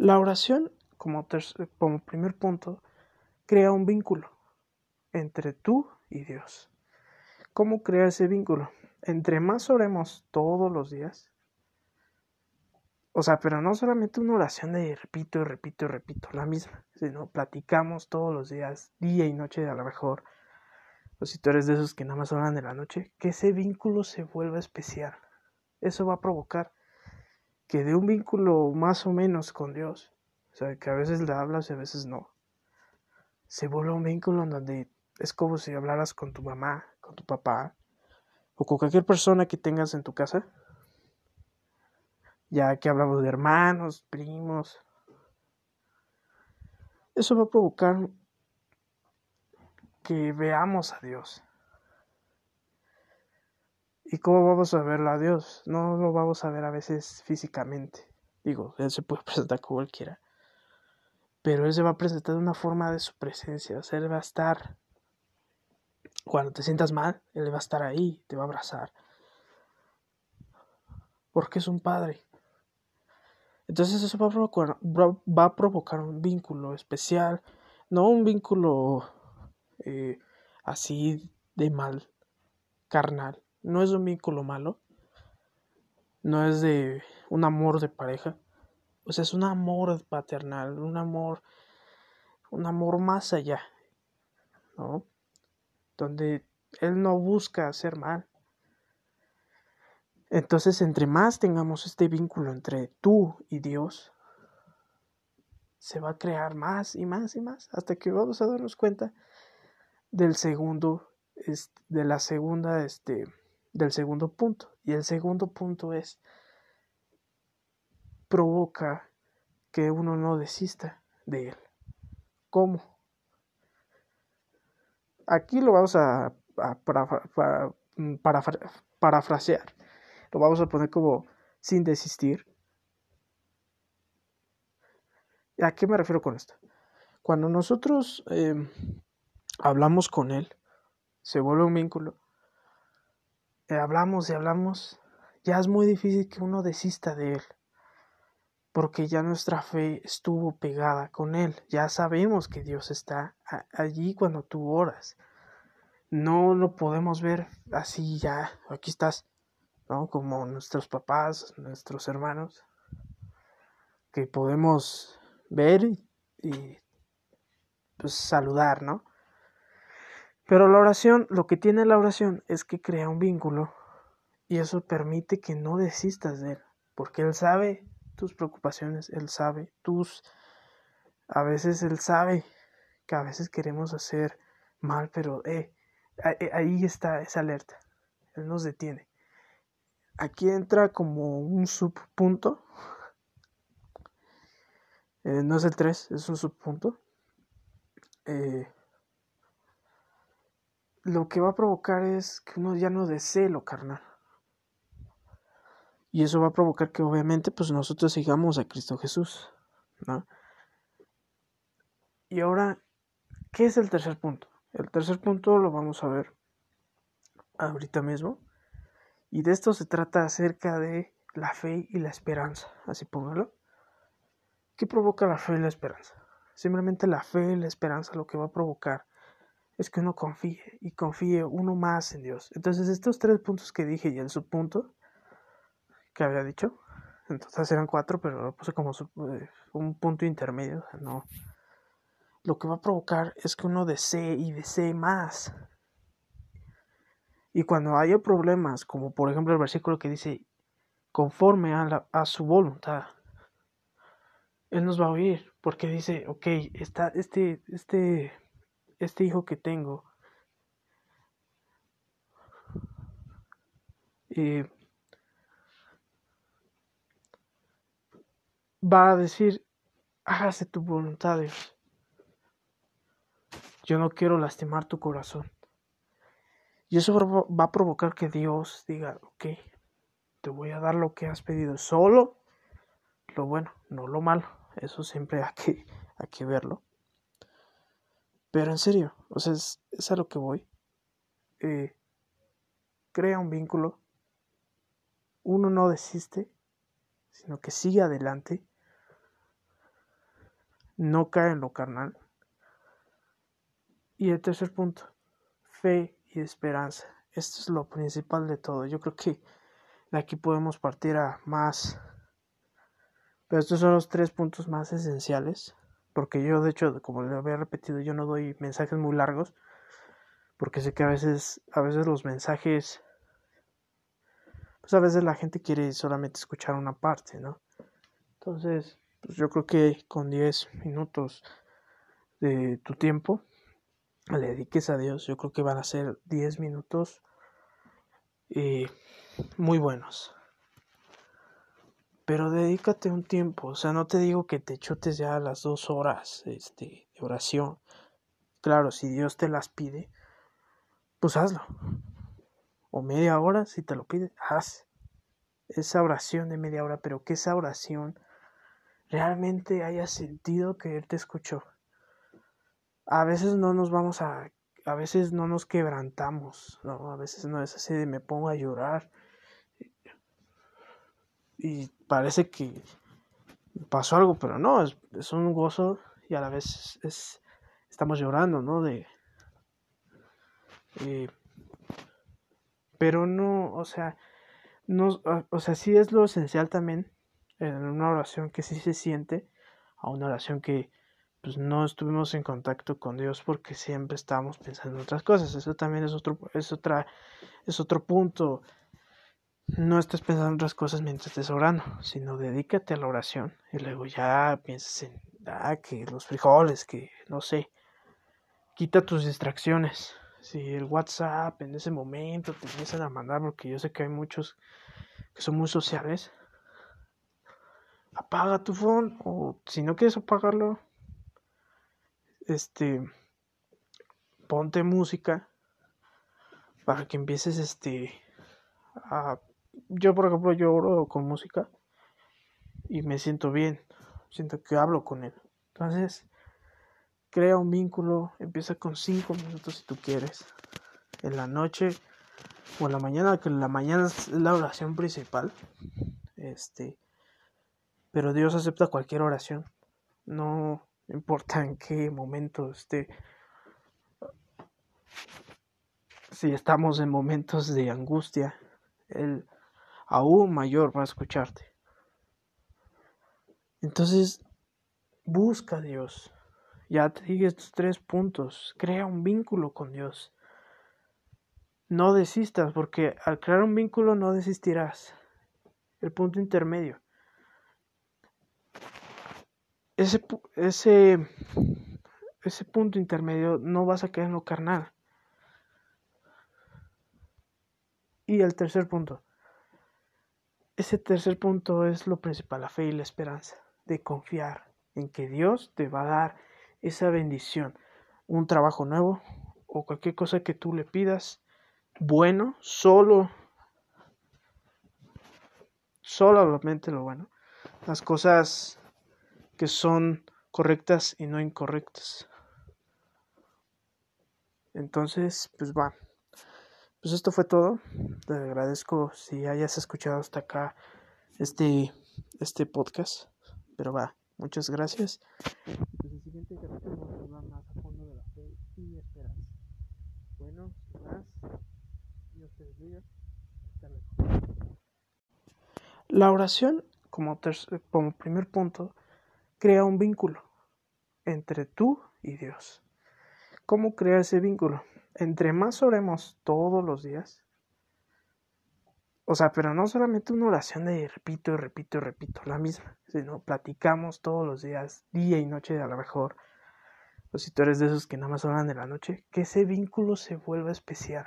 La oración, como, primer punto, crea un vínculo entre tú y Dios. ¿Cómo crea ese vínculo? Entre más oremos todos los días, o sea, pero no solamente una oración de repito repito repito la misma, sino platicamos todos los días, día y noche a lo mejor. O si tú eres de esos que nada más oran de la noche, que ese vínculo se vuelva especial. Eso va a provocar que de un vínculo más o menos con Dios, o sea, que a veces le hablas y a veces no, se vuelva un vínculo en donde es como si hablaras con tu mamá, con tu papá, o con cualquier persona que tengas en tu casa, ya que hablamos de hermanos, primos. Eso va a provocar que veamos a Dios. ¿Y cómo vamos a verlo a Dios? No lo vamos a ver a veces físicamente. Digo, Él se puede presentar como Él quiera. Pero Él se va a presentar de una forma de su presencia. O sea, Él va a estar. Cuando te sientas mal, Él va a estar ahí, te va a abrazar. Porque es un padre. Entonces eso va a provocar, va a provocar un vínculo especial, no un vínculo eh, así de mal, carnal. No es un vínculo malo, no es de un amor de pareja, o sea, es un amor paternal, un amor, un amor más allá, ¿no? Donde él no busca hacer mal, entonces, entre más tengamos este vínculo entre tú y Dios, se va a crear más y más y más hasta que vamos a darnos cuenta del segundo, de la segunda, este, del segundo punto. Y el segundo punto es provoca que uno no desista de él. ¿Cómo? Aquí lo vamos a, para, parafrasear lo vamos a poner como sin desistir. ¿A qué me refiero con esto? Cuando nosotros em, hablamos con Él, se vuelve un vínculo, eh, hablamos y hablamos, ya es muy difícil que uno desista de Él, porque ya nuestra fe estuvo pegada con Él, ya sabemos que Dios está allí cuando tú oras. No lo podemos ver así ya, aquí estás, ¿no? Como nuestros papás, nuestros hermanos, que podemos ver y, pues saludar, ¿no? Pero la oración, lo que tiene la oración es que crea un vínculo y eso permite que no desistas de él, porque él sabe tus preocupaciones, él sabe tus a veces él sabe que a veces queremos hacer mal, pero eh, ahí está esa alerta. Él nos detiene aquí entra como un subpunto. Eh, no es el 3, es un subpunto. Eh, lo que va a provocar es que uno ya no desee lo carnal. Y eso va a provocar que obviamente pues nosotros sigamos a Cristo Jesús. ¿no? Y ahora, ¿qué es el tercer punto? El tercer punto lo vamos a ver ahorita mismo. Y de esto se trata acerca de la fe y la esperanza, así póngalo. ¿Qué provoca la fe y la esperanza? Simplemente la fe y la esperanza lo que va a provocar es que uno confíe y confíe uno más en Dios. Entonces estos tres puntos que dije y el subpunto que había dicho, entonces eran cuatro, pero lo puse como eh, un punto intermedio, no. Lo que va a provocar es que uno desee y desee más y cuando haya problemas, como por ejemplo el versículo que dice, conforme a, a su voluntad, Él nos va a oír, porque dice, ok, está este, este, este hijo que tengo, eh, va a decir, hágase tu voluntad, Dios. Yo no quiero lastimar tu corazón. Y eso va a provocar que Dios diga, ok, te voy a dar lo que has pedido, solo lo bueno, no lo malo. Eso siempre hay que, hay que verlo. Pero en serio, o sea, es, a lo que voy. Eh, crea un vínculo. Uno no desiste, sino que sigue adelante. no cae en lo carnal. Y el tercer punto, fe y esperanza. Esto es lo principal de todo. Yo creo que de aquí podemos partir a más. Pero estos son los tres puntos más esenciales. Porque yo, de hecho, como le había repetido, yo no doy mensajes muy largos. Porque sé que a veces, a veces los mensajes. Pues a veces la gente quiere solamente escuchar una parte, ¿no? Entonces, pues yo creo que con 10 minutos de tu tiempo le dediques a Dios, yo creo que van a ser 10 minutos eh, muy buenos. Pero dedícate un tiempo, o sea, no te digo que te chutes ya las dos horas este, de oración. Claro, si Dios te las pide, pues hazlo. O media hora, si te lo pide, haz esa oración de media hora, pero que esa oración realmente haya sentido que Él te escuchó. A veces no nos vamos a, a veces no nos quebrantamos, ¿no? A veces no es así de me pongo a llorar y parece que pasó algo, pero no, es, es un gozo y a la vez es, estamos llorando, ¿no? De, eh, pero no, o sea, no, o sea, sí es lo esencial también en una oración que sí se siente a una oración que pues no estuvimos en contacto con Dios porque siempre estábamos pensando en otras cosas. Eso también es otro, es otra, es otro punto. No estés pensando en otras cosas mientras estés orando, sino dedícate a la oración y luego ya piensas en ah, que los frijoles, que no sé. Quita tus distracciones. Si el WhatsApp en ese momento te empiezan a mandar, porque yo sé que hay muchos que son muy sociales, apaga tu phone o si no quieres apagarlo, este, ponte música para que empieces este a yo por ejemplo lloro con música y me siento bien siento que hablo con él entonces crea un vínculo empieza con cinco minutos si tú quieres en la noche o en la mañana que en la mañana es la oración principal este pero Dios acepta cualquier oración. No importa en qué momento esté. Si estamos en momentos de angustia, Él aún mayor va a escucharte. Entonces, busca a Dios. Ya te dije estos tres puntos. Crea un vínculo con Dios. No desistas, porque al crear un vínculo no desistirás. El punto intermedio ese, ese, ese punto intermedio no vas a quedar en lo carnal. Y el tercer punto. Ese tercer punto es lo principal, la fe y la esperanza, de confiar en que Dios te va a dar esa bendición, un trabajo nuevo o cualquier cosa que tú le pidas, bueno, solo, solamente lo bueno. Las cosas que son correctas y no incorrectas. Entonces, pues va. Pues esto fue todo. Te agradezco si hayas escuchado hasta acá este, este podcast. Pero va, muchas gracias. Pues a fondo de la fe y esperanza. Bueno. La oración, como, como primer punto, crea un vínculo entre tú y Dios. ¿Cómo crea ese vínculo? Entre más oremos todos los días, o sea, pero no solamente una oración de repito y repito y repito la misma, sino platicamos todos los días, día y noche a lo mejor, o si tú eres de esos que nada más oran de la noche, que ese vínculo se vuelva especial.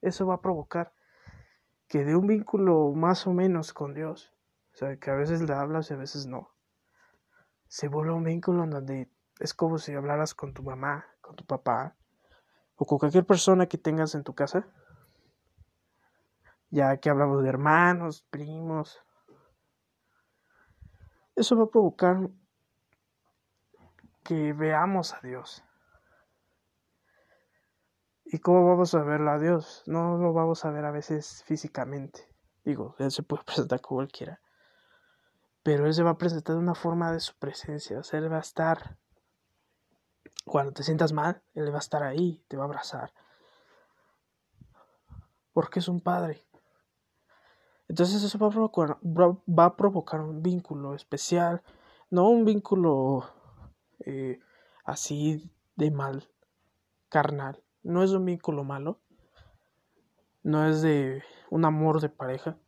Eso va a provocar que de un vínculo más o menos con Dios, o sea, que a veces le hablas y a veces no, se vuelve un vínculo en donde es como si hablaras con tu mamá, con tu papá o con cualquier persona que tengas en tu casa. Ya que hablamos de hermanos, primos. Eso va a provocar que veamos a Dios. ¿Y cómo vamos a verlo a Dios? No lo vamos a ver a veces físicamente. Digo, Él se puede presentar como Él quiera pero Él se va a presentar de una forma de su presencia, o sea, Él va a estar, cuando te sientas mal, Él va a estar ahí, te va a abrazar, porque es un padre. Entonces eso va a provocar, va a provocar un vínculo especial, no un vínculo eh, así de mal, carnal, no es un vínculo malo, no es de un amor de pareja,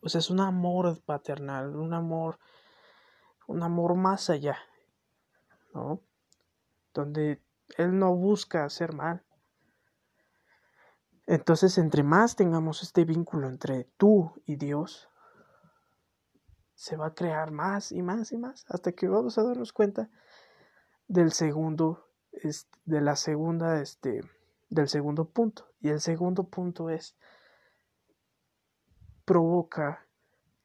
o sea, es un amor paternal, un amor, un amor más allá, ¿no? Donde él no busca hacer mal. Entonces, entre más tengamos este vínculo entre tú y Dios, se va a crear más y más y más hasta que vamos a darnos cuenta del segundo, de la segunda, este, del segundo punto. Y el segundo punto es provoca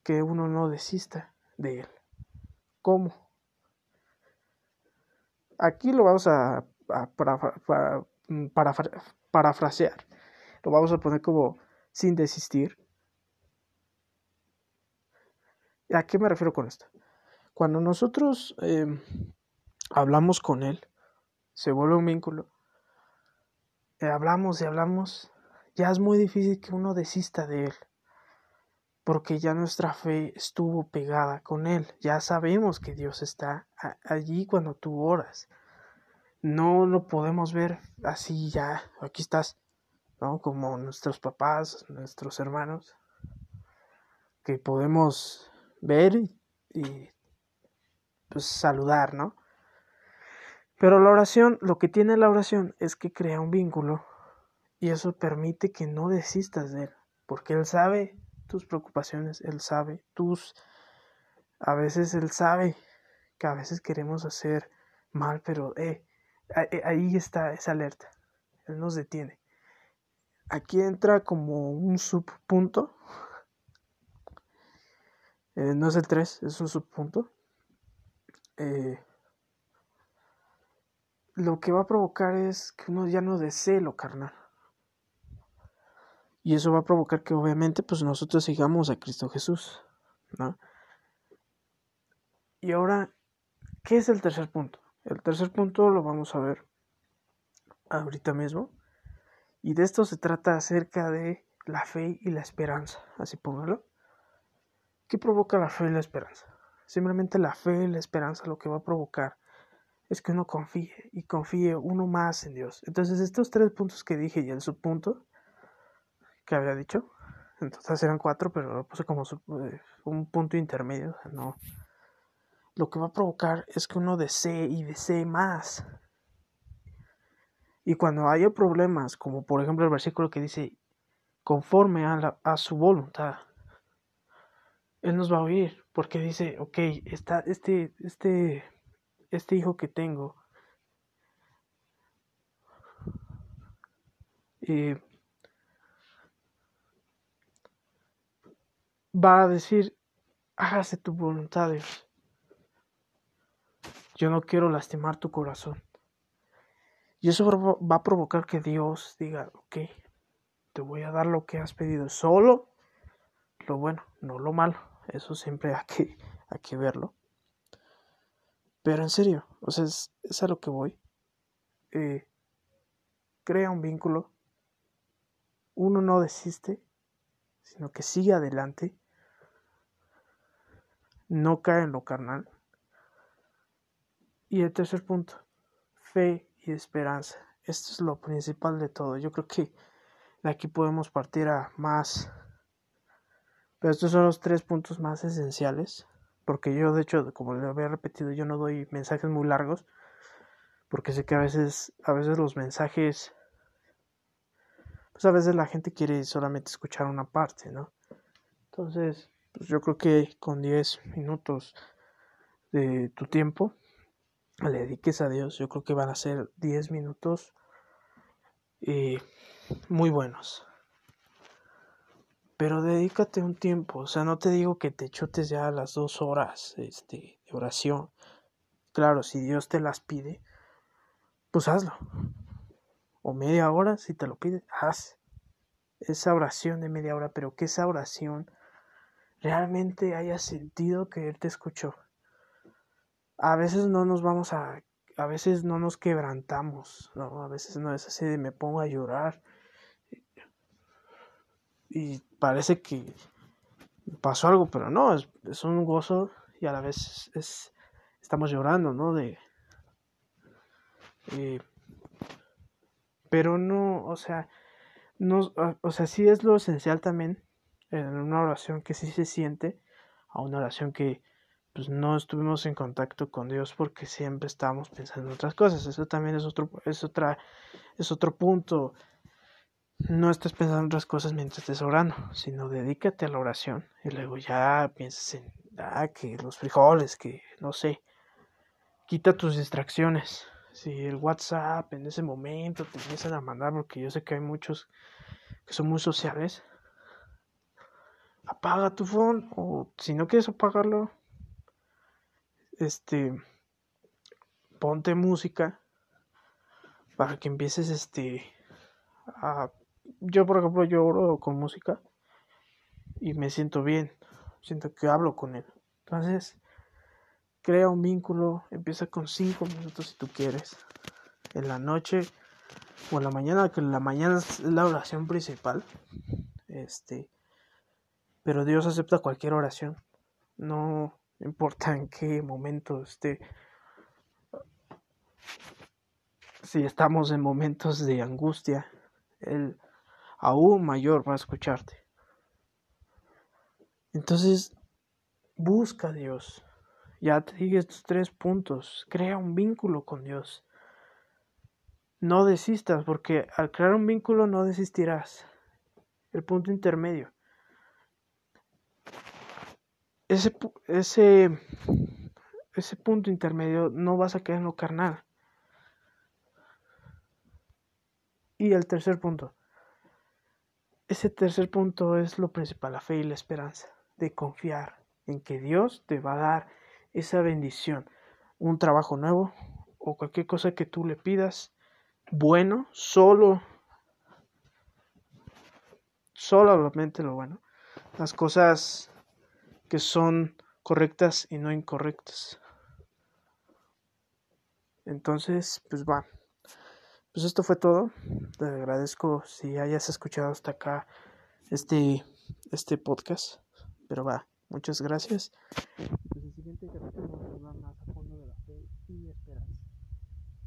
que uno no desista de él. ¿Cómo? Aquí lo vamos a, para, parafrasear. Lo vamos a poner como sin desistir. ¿A qué me refiero con esto? Cuando nosotros em, hablamos con él, se vuelve un vínculo. Eh, hablamos y hablamos. Ya es muy difícil que uno desista de él porque ya nuestra fe estuvo pegada con Él. Ya sabemos que Dios está allí cuando tú oras. No lo podemos ver así ya, aquí estás, ¿no? Como nuestros papás, nuestros hermanos, que podemos ver y, pues saludar, ¿no? Pero la oración, lo que tiene la oración es que crea un vínculo y eso permite que no desistas de Él, porque Él sabe tus preocupaciones, Él sabe, tus... A veces Él sabe que a veces queremos hacer mal, pero eh, eh, ahí está esa alerta. Él nos detiene. Aquí entra como un subpunto. Eh, no es el 3, es un subpunto. lo que va a provocar es que uno ya no desee lo carnal. Y eso va a provocar que obviamente pues nosotros sigamos a Cristo Jesús, ¿no? Y ahora, ¿qué es el tercer punto? El tercer punto lo vamos a ver ahorita mismo. Y de esto se trata acerca de la fe y la esperanza, así póngalo. ¿Qué provoca la fe y la esperanza? Simplemente la fe y la esperanza lo que va a provocar es que uno confíe y confíe uno más en Dios. Entonces estos tres puntos que dije y el subpunto que había dicho. Entonces eran cuatro, pero lo puse como eh, un punto intermedio. No. Lo que va a provocar es que uno desee y desee más. Y cuando haya problemas, como por ejemplo el versículo que dice, conforme a, a su voluntad, Él nos va a oír, porque dice, ok, está este, este, este hijo que tengo, eh, va a decir, hágase tu voluntad, Dios. Yo no quiero lastimar tu corazón. Y eso va a provocar que Dios diga, ok, te voy a dar lo que has pedido, solo lo bueno, no lo malo. Eso siempre hay que, hay que verlo. Pero en serio, o sea, es, a lo que voy. Eh, crea un vínculo. Uno no desiste, sino que sigue adelante no cae en lo carnal. Y el tercer punto, fe y esperanza. Esto es lo principal de todo. Yo creo que de aquí podemos partir a más. Pero estos son los tres puntos más esenciales. Porque yo, de hecho, como le había repetido, yo no doy mensajes muy largos. Porque sé que a veces, a veces los mensajes. Pues a veces la gente quiere solamente escuchar una parte, ¿no? Entonces, pues yo creo que con 10 minutos de tu tiempo le dediques a Dios, yo creo que van a ser 10 minutos eh, muy buenos. Pero dedícate un tiempo, o sea, no te digo que te chutes ya las dos horas este, de oración. Claro, si Dios te las pide, pues hazlo. O media hora, si te lo pide, haz esa oración de media hora, pero que esa oración realmente hayas sentido que Él te escuchó. A veces no nos vamos a, a veces no nos quebrantamos, ¿no? A veces no es así de me pongo a llorar y parece que pasó algo, pero no, es, es un gozo y a la vez es, estamos llorando, ¿no? De, eh, pero no, o sea, no, o sea, sí es lo esencial también en una oración que sí se siente, a una oración que pues no estuvimos en contacto con Dios porque siempre estábamos pensando en otras cosas. Eso también es otro, es otra, es otro punto. No estés pensando en otras cosas mientras estés orando, sino dedícate a la oración y luego ya pienses en ah, que los frijoles, que no sé. Quita tus distracciones. Si el WhatsApp en ese momento te empiezan a mandar, porque yo sé que hay muchos que son muy sociales, apaga tu phone o si no quieres apagarlo, este, ponte música para que empieces este a yo por ejemplo yo oro con música y me siento bien siento que hablo con él. Entonces crea un vínculo empieza con cinco minutos si tú quieres en la noche o en la mañana que en la mañana es la oración principal este pero Dios acepta cualquier oración. No importa en qué momento esté. Si estamos en momentos de angustia él aún mayor va a escucharte. Entonces busca a Dios. Ya te dije estos tres puntos. Crea un vínculo con Dios. No desistas porque al crear un vínculo no desistirás. El punto intermedio ese, ese, ese punto intermedio no vas a quedar en lo carnal. Y el tercer punto. Ese tercer punto es lo principal, la fe y la esperanza, de confiar en que Dios te va a dar esa bendición, un trabajo nuevo o cualquier cosa que tú le pidas, bueno, solo, solamente lo bueno. Las cosas que son correctas y no incorrectas. Entonces, pues va. Pues esto fue todo. Les agradezco si hayas escuchado hasta acá este, este podcast. Pero va, muchas gracias. Pues el siguiente capítulo nos hablar más a fondo de la fe y esperanza.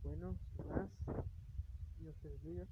Bueno, más. Dios te bendiga.